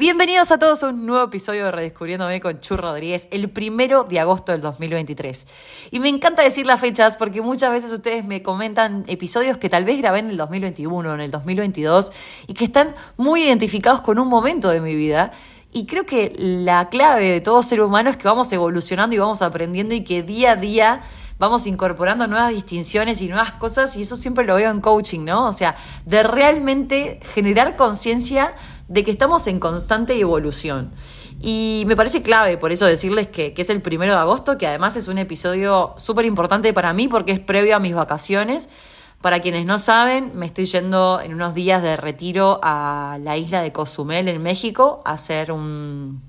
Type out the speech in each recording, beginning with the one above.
Bienvenidos a todos a un nuevo episodio de Redescubriéndome con Chu Rodríguez, el primero de agosto del 2023. Y me encanta decir las fechas porque muchas veces ustedes me comentan episodios que tal vez grabé en el 2021, en el 2022, y que están muy identificados con un momento de mi vida. Y creo que la clave de todo ser humano es que vamos evolucionando y vamos aprendiendo y que día a día vamos incorporando nuevas distinciones y nuevas cosas y eso siempre lo veo en coaching, ¿no? O sea, de realmente generar conciencia de que estamos en constante evolución. Y me parece clave por eso decirles que, es el primero de agosto, que además es un episodio súper importante para mí porque es previo a mis vacaciones. Para quienes no saben, me estoy yendo en unos días de retiro a la isla de Cozumel en México a hacer una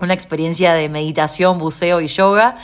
experiencia de meditación, buceo y yoga.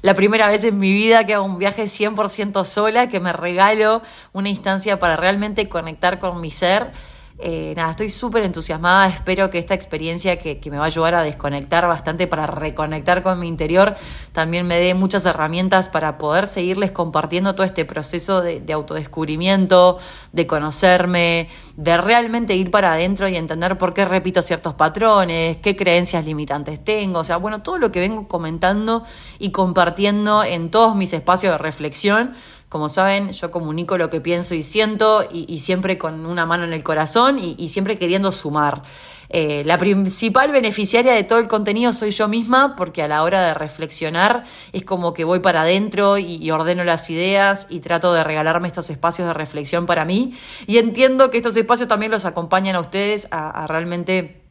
La primera vez en mi vida que hago un viaje 100% sola, que me regalo una instancia para realmente conectar con mi ser eh, nada, estoy súper entusiasmada. Espero que esta experiencia que, me va a ayudar a desconectar bastante para reconectar con mi interior también me dé muchas herramientas para poder seguirles compartiendo todo este proceso de, de autodescubrimiento, de conocerme, de realmente ir para adentro y entender por qué repito ciertos patrones, qué creencias limitantes tengo. O sea, bueno, todo lo que vengo comentando y compartiendo en todos mis espacios de reflexión como saben, yo comunico lo que pienso y siento y, siempre con una mano en el corazón y, siempre queriendo sumar. Eh, la principal beneficiaria de todo el contenido soy yo misma porque a la hora de reflexionar es como que voy para adentro y, ordeno las ideas y trato de regalarme estos espacios de reflexión para mí y entiendo que estos espacios también los acompañan a ustedes a realmente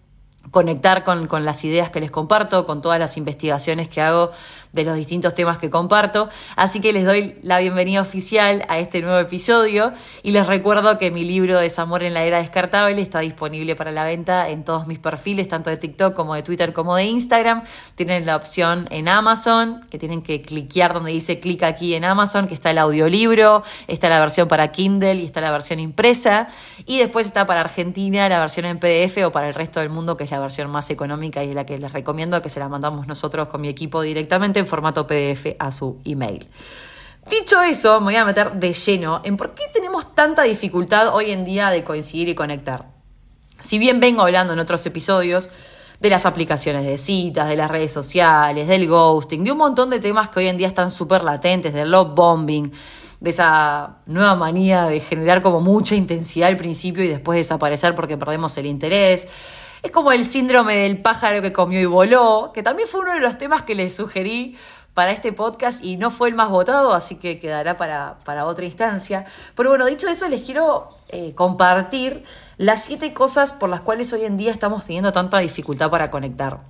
conectar con, con, las ideas que les comparto, con todas las investigaciones que hago de los distintos temas que comparto. Así que les doy la bienvenida oficial a este nuevo episodio y les recuerdo que mi libro Desamor en la Era Descartable está disponible para la venta en todos mis perfiles, tanto de TikTok como de Twitter como de Instagram. Tienen la opción en Amazon, que tienen que cliquear donde dice clic aquí en Amazon, que está el audiolibro, está la versión para Kindle y está la versión impresa. Y después está para Argentina la versión en PDF o para el resto del mundo, que es la versión más económica y la que les recomiendo que se la mandamos nosotros con mi equipo directamente en formato PDF a su email. Dicho eso, me voy a meter de lleno en por qué tenemos tanta dificultad hoy en día de coincidir y conectar. Si bien vengo hablando en otros episodios de las aplicaciones de citas, de las redes sociales, del ghosting, de un montón de temas que hoy en día están súper latentes, del love bombing, de esa nueva manía de generar como mucha intensidad al principio y después desaparecer porque perdemos el interés, es como el síndrome del pájaro que comió y voló, que también fue uno de los temas que les sugerí para este podcast y no fue el más votado, así que quedará para, otra instancia. Pero bueno, dicho eso, les quiero eh, compartir las siete cosas por las cuales hoy en día estamos teniendo tanta dificultad para conectar.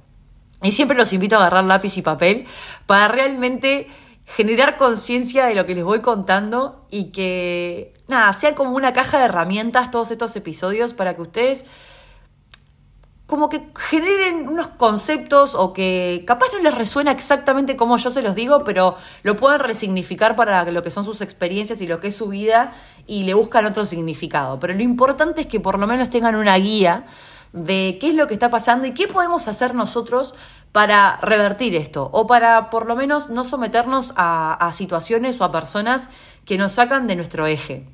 Y siempre los invito a agarrar lápiz y papel para realmente generar conciencia de lo que les voy contando y que, nada, sea como una caja de herramientas todos estos episodios para que ustedes como que generen unos conceptos o que capaz no les resuena exactamente como yo se los digo, pero lo pueden resignificar para lo que son sus experiencias y lo que es su vida y le buscan otro significado. Pero lo importante es que por lo menos tengan una guía de qué es lo que está pasando y qué podemos hacer nosotros para revertir esto o para por lo menos no someternos a, a situaciones o a personas que nos sacan de nuestro eje.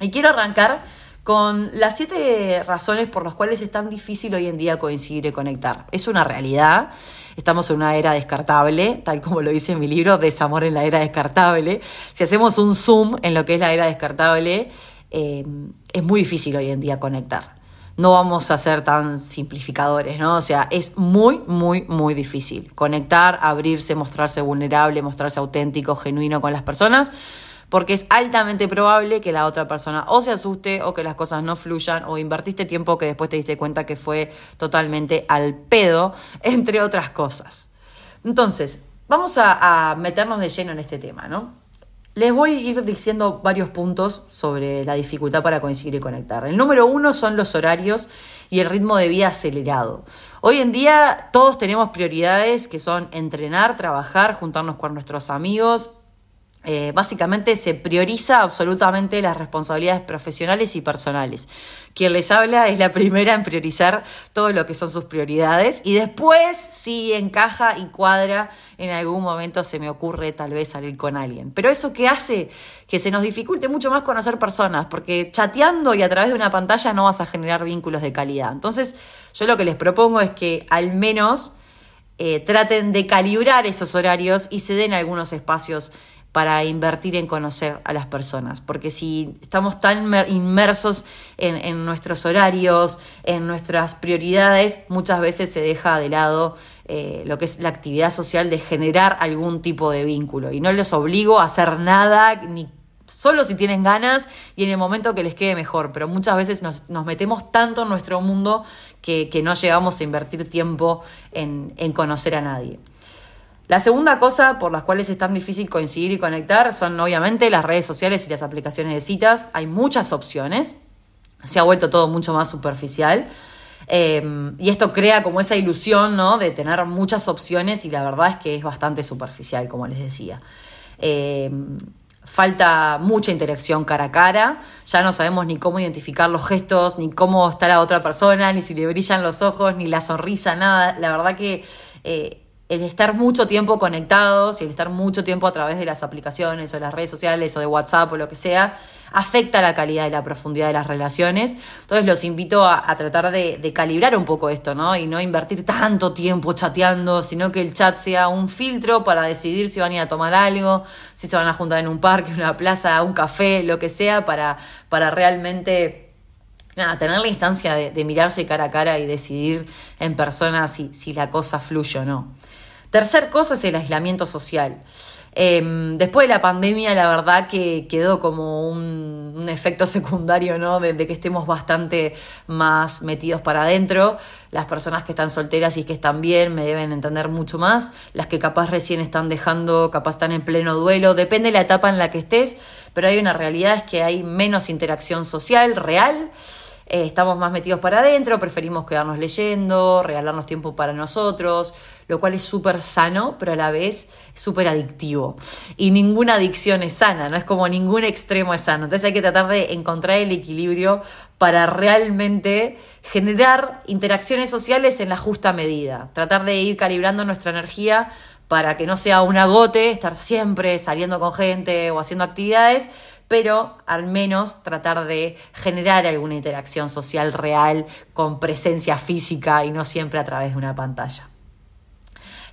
Y quiero arrancar con las siete razones por las cuales es tan difícil hoy en día coincidir y conectar. Es una realidad. Estamos en una era descartable, tal como lo dice en mi libro, Desamor en la era descartable. Si hacemos un zoom en lo que es la era descartable, eh, es muy difícil hoy en día conectar. No vamos a ser tan simplificadores, ¿no? O sea, es muy, muy, muy difícil. Conectar, abrirse, mostrarse vulnerable, mostrarse auténtico, genuino con las personas porque es altamente probable que la otra persona o se asuste o que las cosas no fluyan o invertiste tiempo que después te diste cuenta que fue totalmente al pedo, entre otras cosas. Entonces, vamos a, meternos de lleno en este tema, ¿no? Les voy a ir diciendo varios puntos sobre la dificultad para coincidir y conectar. El número uno son los horarios y el ritmo de vida acelerado. Hoy en día todos tenemos prioridades que son entrenar, trabajar, juntarnos con nuestros amigos, eh, básicamente se prioriza absolutamente las responsabilidades profesionales y personales. Quien les habla es la primera en priorizar todo lo que son sus prioridades y después si encaja y cuadra, en algún momento se me ocurre tal vez salir con alguien. Pero eso que hace que se nos dificulte mucho más conocer personas, porque chateando y a través de una pantalla no vas a generar vínculos de calidad. Entonces yo lo que les propongo es que al menos eh, traten de calibrar esos horarios y se den algunos espacios para invertir en conocer a las personas. Porque si estamos tan inmersos en, nuestros horarios, en nuestras prioridades, muchas veces se deja de lado eh, lo que es la actividad social de generar algún tipo de vínculo. Y no les obligo a hacer nada, ni solo si tienen ganas y en el momento que les quede mejor. Pero muchas veces nos, metemos tanto en nuestro mundo que, no llegamos a invertir tiempo en, en conocer a nadie. La segunda cosa por las cuales es tan difícil coincidir y conectar son obviamente las redes sociales y las aplicaciones de citas. Hay muchas opciones, se ha vuelto todo mucho más superficial. Em, y esto crea como esa ilusión ¿no? de tener muchas opciones y la verdad es que es bastante superficial, como les decía. Em, falta mucha interacción cara a cara, ya no sabemos ni cómo identificar los gestos, ni cómo está la otra persona, ni si le brillan los ojos, ni la sonrisa, nada. La verdad que eh, el estar mucho tiempo conectados y el estar mucho tiempo a través de las aplicaciones o las redes sociales o de WhatsApp o lo que sea, afecta la calidad y la profundidad de las relaciones. Entonces los invito a, tratar de, de, calibrar un poco esto, ¿no? Y no invertir tanto tiempo chateando, sino que el chat sea un filtro para decidir si van a ir a tomar algo, si se van a juntar en un parque, en una plaza, un café, lo que sea, para, para realmente nada, tener la instancia de, mirarse cara a cara y decidir en persona si, si la cosa fluye o no. Tercer cosa es el aislamiento social. Em, después de la pandemia, la verdad que quedó como un, efecto secundario, ¿no? De, que estemos bastante más metidos para adentro. Las personas que están solteras y que están bien me deben entender mucho más. Las que capaz recién están dejando, capaz están en pleno duelo. Depende de la etapa en la que estés, pero hay una realidad es que hay menos interacción social real. Eh, estamos más metidos para adentro, preferimos quedarnos leyendo, regalarnos tiempo para nosotros, lo cual es súper sano, pero a la vez súper adictivo. Y ninguna adicción es sana, no es como ningún extremo es sano. Entonces hay que tratar de encontrar el equilibrio para realmente generar interacciones sociales en la justa medida, tratar de ir calibrando nuestra energía para que no sea un agote, estar siempre saliendo con gente o haciendo actividades, pero al menos tratar de generar alguna interacción social real con presencia física y no siempre a través de una pantalla.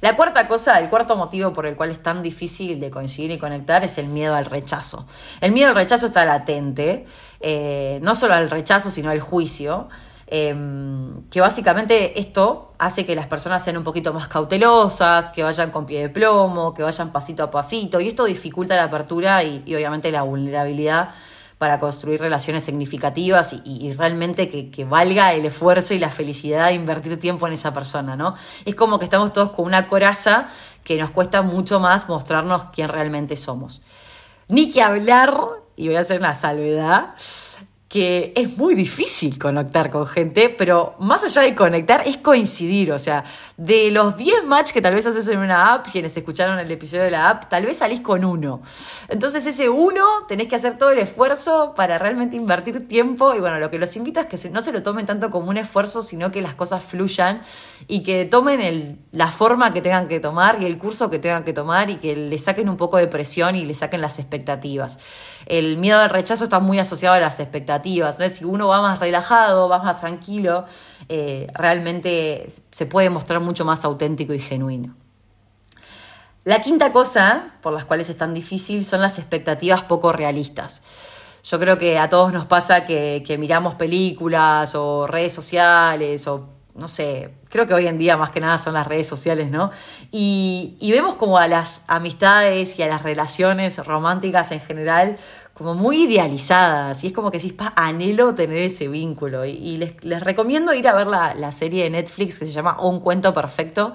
La cuarta cosa, el cuarto motivo por el cual es tan difícil de coincidir y conectar es el miedo al rechazo. El miedo al rechazo está latente, eh, no solo al rechazo, sino al juicio. Em, que básicamente esto hace que las personas sean un poquito más cautelosas, que vayan con pie de plomo, que vayan pasito a pasito, y esto dificulta la apertura y, obviamente la vulnerabilidad para construir relaciones significativas y, realmente que, que, valga el esfuerzo y la felicidad de invertir tiempo en esa persona, ¿no? Es como que estamos todos con una coraza que nos cuesta mucho más mostrarnos quién realmente somos. Ni que hablar, y voy a hacer una salvedad, que es muy difícil conectar con gente, pero más allá de conectar es coincidir, o sea, de los 10 match que tal vez haces en una app, quienes escucharon el episodio de la app, tal vez salís con uno. Entonces ese uno tenés que hacer todo el esfuerzo para realmente invertir tiempo y bueno, lo que los invito es que no se lo tomen tanto como un esfuerzo, sino que las cosas fluyan y que tomen la forma que tengan que tomar y el curso que tengan que tomar y que le saquen un poco de presión y le saquen las expectativas. El miedo al rechazo está muy asociado a las expectativas si uno va más relajado, va más tranquilo, eh, realmente se puede mostrar mucho más auténtico y genuino. La quinta cosa por las cuales es tan difícil son las expectativas poco realistas. Yo creo que a todos nos pasa que, miramos películas o redes sociales o no sé, creo que hoy en día más que nada son las redes sociales, ¿no? Y, y, vemos como a las amistades y a las relaciones románticas en general como muy idealizadas y es como que decís, pa, anhelo tener ese vínculo. Y, les, recomiendo ir a ver la, serie de Netflix que se llama Un cuento perfecto,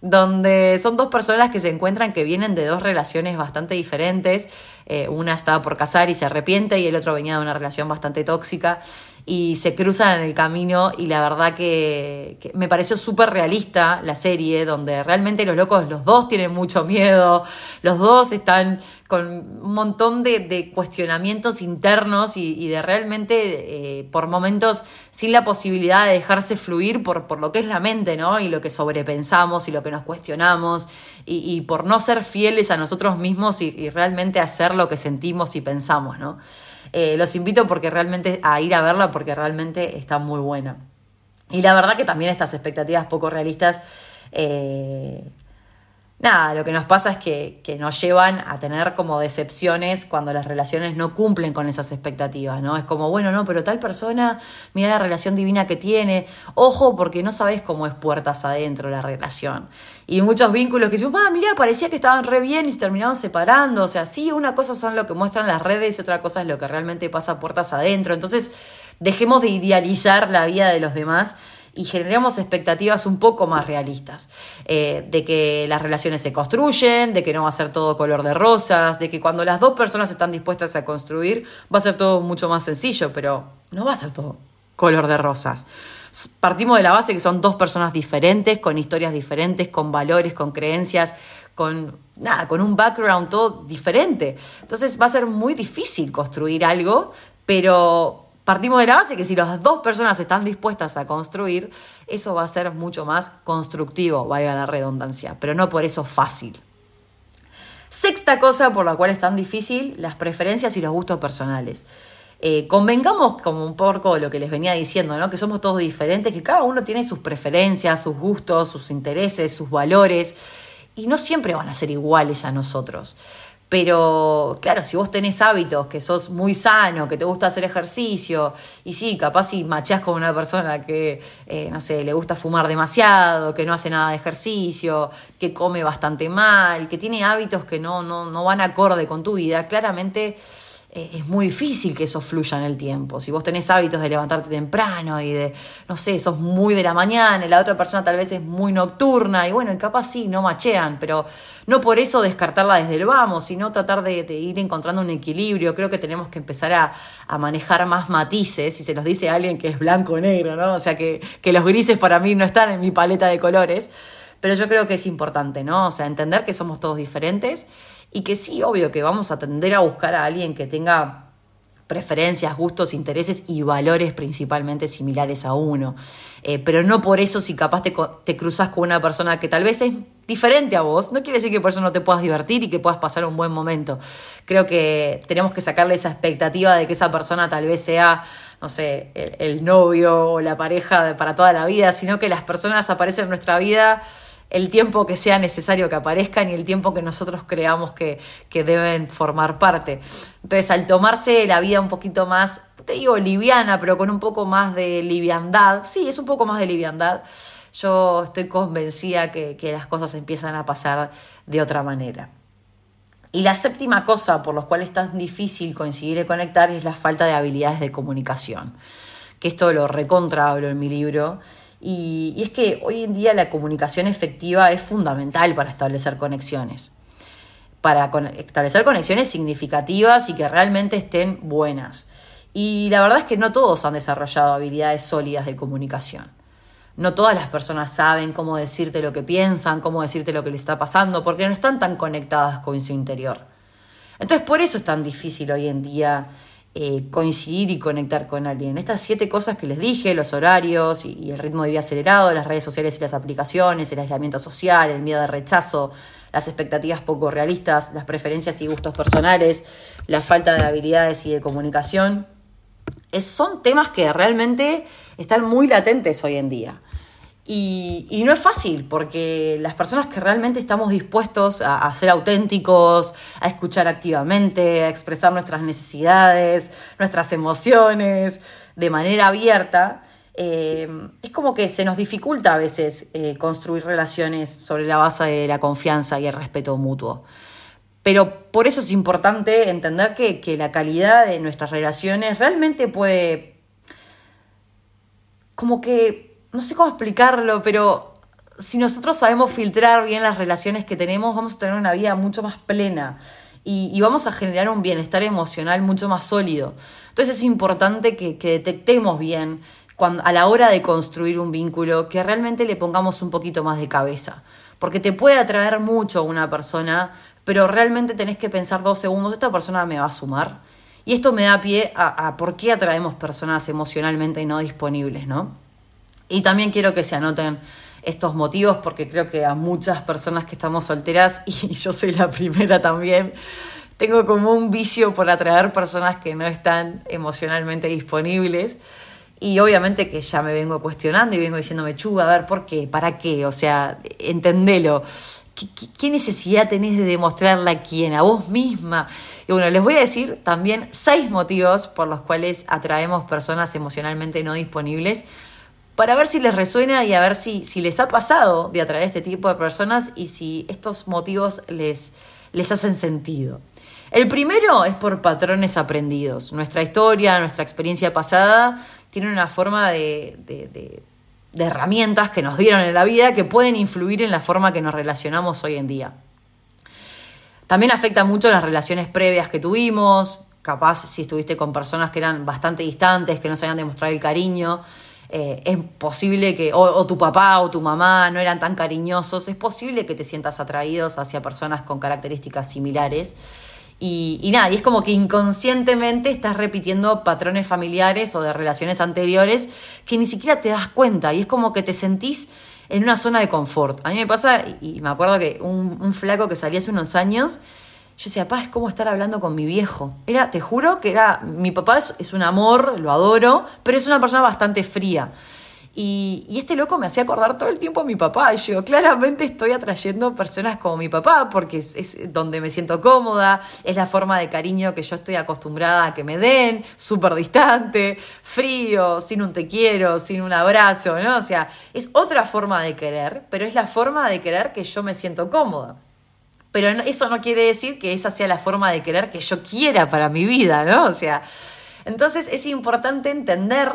donde son dos personas que se encuentran que vienen de dos relaciones bastante diferentes. Eh, una estaba por casar y se arrepiente y el otro venía de una relación bastante tóxica. Y se cruzan en el camino y la verdad que, me pareció súper realista la serie, donde realmente los locos, los dos tienen mucho miedo, los dos están con un montón de, cuestionamientos internos y, de realmente eh, por momentos sin la posibilidad de dejarse fluir por, por lo que es la mente, ¿no? Y lo que sobrepensamos y lo que nos cuestionamos y, por no ser fieles a nosotros mismos y realmente hacer lo que sentimos y pensamos, ¿no? Eh, los invito porque realmente a ir a verla porque realmente está muy buena. Y la verdad que también estas expectativas poco realistas, eh, nada, lo que nos pasa es que, que, nos llevan a tener como decepciones cuando las relaciones no cumplen con esas expectativas, ¿no? Es como, bueno, no, pero tal persona, mira la relación divina que tiene, ojo porque no sabes cómo es puertas adentro la relación y muchos vínculos que decimos, ah, mira, parecía que estaban re bien y se terminaron separando. O sea, sí, una cosa son lo que muestran las redes y otra cosa es lo que realmente pasa puertas adentro. Entonces, dejemos de idealizar la vida de los demás y generemos expectativas un poco más realistas, eh, de que las relaciones se construyen, de que no va a ser todo color de rosas, de que cuando las dos personas están dispuestas a construir va a ser todo mucho más sencillo, pero no va a ser todo color de rosas partimos de la base que son dos personas diferentes, con historias diferentes, con valores, con creencias, con nada, con un background todo diferente. Entonces va a ser muy difícil construir algo, pero partimos de la base que si las dos personas están dispuestas a construir, eso va a ser mucho más constructivo, valga la redundancia, pero no por eso fácil. Sexta cosa por la cual es tan difícil, las preferencias y los gustos personales. Eh, convengamos como un poco lo que les venía diciendo, ¿no? Que somos todos diferentes, que cada uno tiene sus preferencias, sus gustos, sus intereses, sus valores, y no siempre van a ser iguales a nosotros. Pero claro, si vos tenés hábitos, que sos muy sano, que te gusta hacer ejercicio, y sí, capaz si machás con una persona que, eh, no sé, le gusta fumar demasiado, que no hace nada de ejercicio, que come bastante mal, que tiene hábitos que no, no, no van acorde con tu vida, claramente eh, es muy difícil que eso fluya en el tiempo. Si vos tenés hábitos de levantarte temprano y de, no sé, sos muy de la mañana y la otra persona tal vez es muy nocturna y bueno, capaz sí, no machean, pero no por eso descartarla desde el vamos, sino tratar de, ir encontrando un equilibrio. Creo que tenemos que empezar a, manejar más matices, y se los dice alguien que es blanco o negro, ¿no? O sea, que, que los grises para mí no están en mi paleta de colores, pero yo creo que es importante, ¿no? O sea, entender que somos todos diferentes y que sí, obvio, que vamos a tender a buscar a alguien que tenga preferencias, gustos, intereses y valores principalmente similares a uno. Eh, pero no por eso si capaz te, te cruzas con una persona que tal vez es diferente a vos, no quiere decir que por eso no te puedas divertir y que puedas pasar un buen momento. Creo que tenemos que sacarle esa expectativa de que esa persona tal vez sea, no sé, el, el novio o la pareja para toda la vida, sino que las personas aparecen en nuestra vida el tiempo que sea necesario que aparezcan y el tiempo que nosotros creamos que, deben formar parte. Entonces, al tomarse la vida un poquito más, te digo liviana, pero con un poco más de liviandad, sí, es un poco más de liviandad, yo estoy convencida que, que las cosas empiezan a pasar de otra manera. Y la séptima cosa por la cual es tan difícil coincidir y conectar es la falta de habilidades de comunicación. Que esto lo recontra hablo en mi libro y, es que hoy en día la comunicación efectiva es fundamental para establecer conexiones. Para establecer conexiones significativas y que realmente estén buenas. Y la verdad es que no todos han desarrollado habilidades sólidas de comunicación. No todas las personas saben cómo decirte lo que piensan, cómo decirte lo que les está pasando, porque no están tan conectadas con su interior. Entonces, por eso es tan difícil hoy en día eh, coincidir y conectar con alguien. Estas siete cosas que les dije, los horarios y, el ritmo de vida acelerado, las redes sociales y las aplicaciones, el aislamiento social, el miedo de rechazo, las expectativas poco realistas, las preferencias y gustos personales, la falta de habilidades y de comunicación, son temas que realmente están muy latentes hoy en día. Y, no es fácil, porque las personas que realmente estamos dispuestos a, ser auténticos, a escuchar activamente, a expresar nuestras necesidades, nuestras emociones de manera abierta, eh, es como que se nos dificulta a veces eh, construir relaciones sobre la base de la confianza y el respeto mutuo. Pero por eso es importante entender que, que la calidad de nuestras relaciones realmente puede como que no sé cómo explicarlo, pero si nosotros sabemos filtrar bien las relaciones que tenemos, vamos a tener una vida mucho más plena y, vamos a generar un bienestar emocional mucho más sólido. Entonces es importante que, detectemos bien a la hora de construir un vínculo, que realmente le pongamos un poquito más de cabeza. Porque te puede atraer mucho una persona, pero realmente tenés que pensar dos segundos, ¿esta persona me va a sumar? Y esto me da pie a, a por qué atraemos personas emocionalmente no disponibles, ¿no? Y también quiero que se anoten estos motivos porque creo que a muchas personas que estamos solteras, y yo soy la primera también, tengo como un vicio por atraer personas que no están emocionalmente disponibles. Y obviamente que ya me vengo cuestionando y vengo diciéndome, chu, a ver, ¿por qué? ¿Para qué? O sea, entendelo. ¿Qué, qué necesidad tenés de demostrarle a quién? ¿A vos misma? Y bueno, les voy a decir también seis motivos por los cuales atraemos personas emocionalmente no disponibles para ver si les resuena y a ver si, si les ha pasado de atraer este tipo de personas y si estos motivos les, les hacen sentido. El primero es por patrones aprendidos. Nuestra historia, nuestra experiencia pasada tiene una forma de, de, de, herramientas que nos dieron en la vida que pueden influir en la forma que nos relacionamos hoy en día. También afecta mucho las relaciones previas que tuvimos, capaz si estuviste con personas que eran bastante distantes, que no se habían demostrado el cariño, eh, es posible que, o, tu papá o tu mamá no eran tan cariñosos, es posible que te sientas atraídos hacia personas con características similares. Y, y nada, y es como que inconscientemente estás repitiendo patrones familiares o de relaciones anteriores que ni siquiera te das cuenta. Y es como que te sentís en una zona de confort. A mí me pasa, y me acuerdo que un, un flaco que salía hace unos años, yo decía, papá, es como estar hablando con mi viejo. Era, te juro que era, mi papá es, un amor, lo adoro, pero es una persona bastante fría. Y, este loco me hacía acordar todo el tiempo a mi papá. Y yo, claramente estoy atrayendo personas como mi papá, porque es, donde me siento cómoda, es la forma de cariño que yo estoy acostumbrada a que me den, súper distante, frío, sin un te quiero, sin un abrazo, ¿no? O sea, es otra forma de querer, pero es la forma de querer que yo me siento cómoda. Pero eso no quiere decir que esa sea la forma de querer que yo quiera para mi vida, ¿no? O sea, entonces es importante entender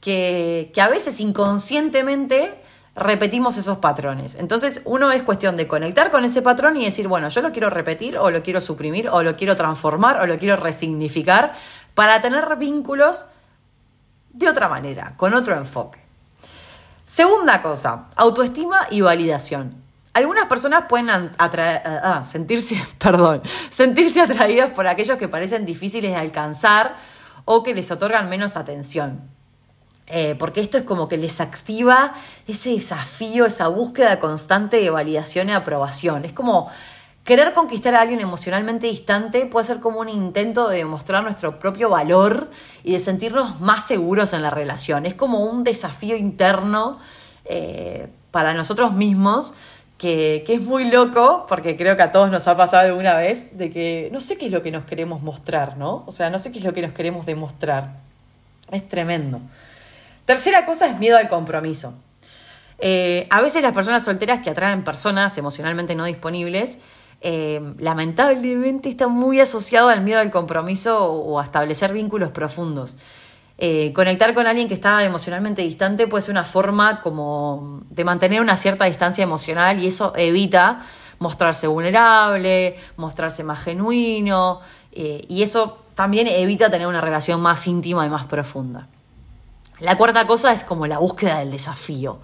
que, a veces inconscientemente repetimos esos patrones. Entonces, uno es cuestión de conectar con ese patrón y decir, bueno, yo lo quiero repetir o lo quiero suprimir o lo quiero transformar o lo quiero resignificar para tener vínculos de otra manera, con otro enfoque. Segunda cosa, autoestima y validación. Algunas personas pueden atraer, ah, sentirse, perdón, sentirse atraídas por aquellos que parecen difíciles de alcanzar o que les otorgan menos atención. Eh, porque esto es como que les activa ese desafío, esa búsqueda constante de validación y aprobación. Es como querer conquistar a alguien emocionalmente distante puede ser como un intento de demostrar nuestro propio valor y de sentirnos más seguros en la relación. Es como un desafío interno eh, para nosotros mismos que, es muy loco, porque creo que a todos nos ha pasado alguna vez, de que no sé qué es lo que nos queremos mostrar, ¿no? O sea, no sé qué es lo que nos queremos demostrar. Es tremendo. Tercera cosa es miedo al compromiso. Eh, a veces las personas solteras que atraen personas emocionalmente no disponibles, eh, lamentablemente están muy asociados al miedo al compromiso o a establecer vínculos profundos. Eh, conectar con alguien que está emocionalmente distante puede ser una forma como de mantener una cierta distancia emocional y eso evita mostrarse vulnerable, mostrarse más genuino eh, y eso también evita tener una relación más íntima y más profunda. La cuarta cosa es como la búsqueda del desafío.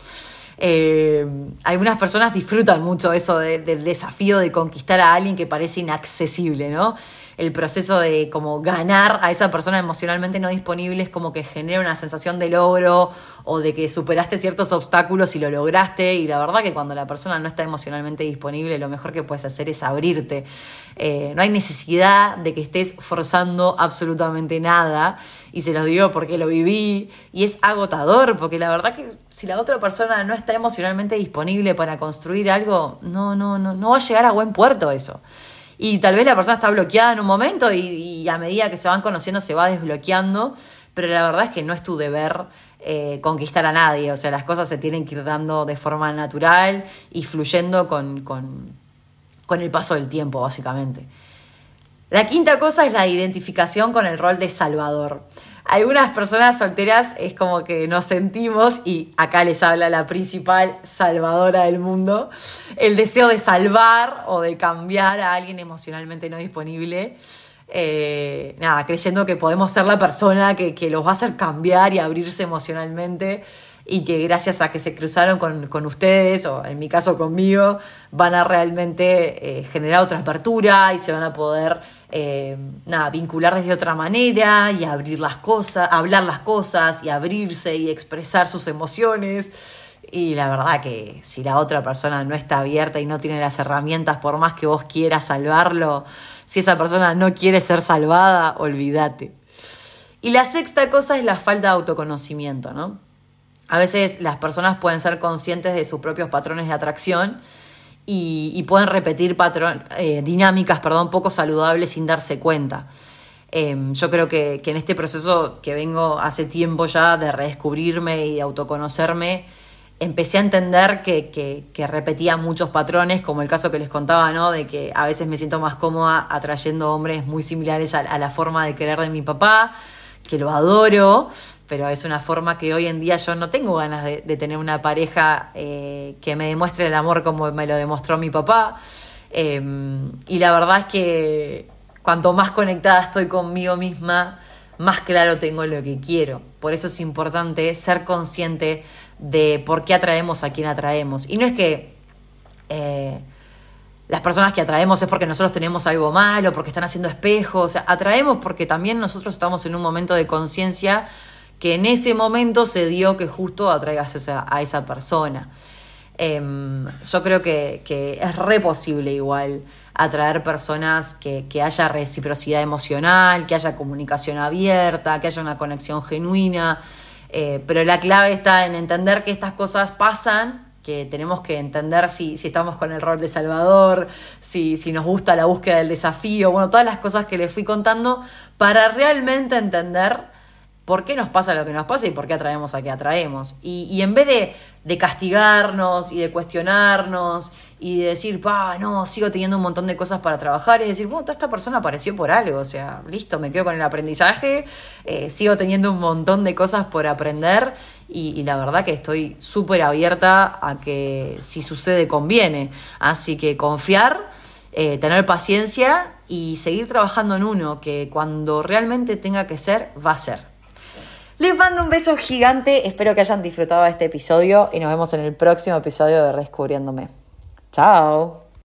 Eh, algunas personas disfrutan mucho eso del desafío de conquistar a alguien que parece inaccesible, ¿no? El proceso de como ganar a esa persona emocionalmente no disponible es como que genera una sensación de logro o de que superaste ciertos obstáculos y lo lograste y la verdad que cuando la persona no está emocionalmente disponible lo mejor que puedes hacer es abrirte. Eh, no hay necesidad de que estés forzando absolutamente nada y se los digo porque lo viví y es agotador porque la verdad que si la otra persona no está emocionalmente disponible para construir algo, no, no, no, no va a llegar a buen puerto eso. Y tal vez la persona está bloqueada en un momento y, a medida que se van conociendo se va desbloqueando, pero la verdad es que no es tu deber eh, conquistar a nadie, o sea, las cosas se tienen que ir dando de forma natural y fluyendo con, con, con el paso del tiempo, básicamente. La quinta cosa es la identificación con el rol de salvador. Algunas personas solteras es como que nos sentimos, y acá les habla la principal salvadora del mundo, el deseo de salvar o de cambiar a alguien emocionalmente no disponible. Eh, nada, creyendo que podemos ser la persona que, que los va a hacer cambiar y abrirse emocionalmente y que gracias a que se cruzaron con, ustedes, o en mi caso conmigo, van a realmente eh, generar otra apertura y se van a poder eh, nada, vincular desde otra manera y abrir las cosas, hablar las cosas y abrirse y expresar sus emociones. Y la verdad que si la otra persona no está abierta y no tiene las herramientas, por más que vos quieras salvarlo, si esa persona no quiere ser salvada, olvídate. Y la sexta cosa es la falta de autoconocimiento, ¿no? A veces las personas pueden ser conscientes de sus propios patrones de atracción y, pueden repetir eh, dinámicas perdón, poco saludables sin darse cuenta. Em, yo creo que, en este proceso que vengo hace tiempo ya de redescubrirme y de autoconocerme, empecé a entender que, repetía muchos patrones, como el caso que les contaba, ¿no? De que a veces me siento más cómoda atrayendo hombres muy similares a la forma de querer de mi papá, que lo adoro, pero es una forma que hoy en día yo no tengo ganas de, tener una pareja eh, que me demuestre el amor como me lo demostró mi papá. Em, y la verdad es que cuanto más conectada estoy conmigo misma, más claro tengo lo que quiero. Por eso es importante ser consciente de por qué atraemos a quien atraemos. Y no es que eh, las personas que atraemos es porque nosotros tenemos algo malo, porque están haciendo espejos. atraemos porque también nosotros estamos en un momento de conciencia que en ese momento se dio que justo atraigas a esa persona. Em, yo creo que, es re posible igual atraer personas que, haya reciprocidad emocional, que haya comunicación abierta, que haya una conexión genuina, eh, pero la clave está en entender que estas cosas pasan que tenemos que entender si, si estamos con el rol de Salvador, si, si nos gusta la búsqueda del desafío, bueno, todas las cosas que les fui contando para realmente entender por qué nos pasa lo que nos pasa y por qué atraemos a qué atraemos. Y, y en vez de, de, castigarnos y de cuestionarnos y de decir, pa, no, sigo teniendo un montón de cosas para trabajar, es decir, bueno, esta persona apareció por algo, o sea, listo, me quedo con el aprendizaje, eh, sigo teniendo un montón de cosas por aprender y, la verdad que estoy súper abierta a que si sucede conviene. Así que confiar, eh, tener paciencia y seguir trabajando en uno, que cuando realmente tenga que ser, va a ser. Les mando un beso gigante, espero que hayan disfrutado este episodio y nos vemos en el próximo episodio de Redescubriéndome. Chao.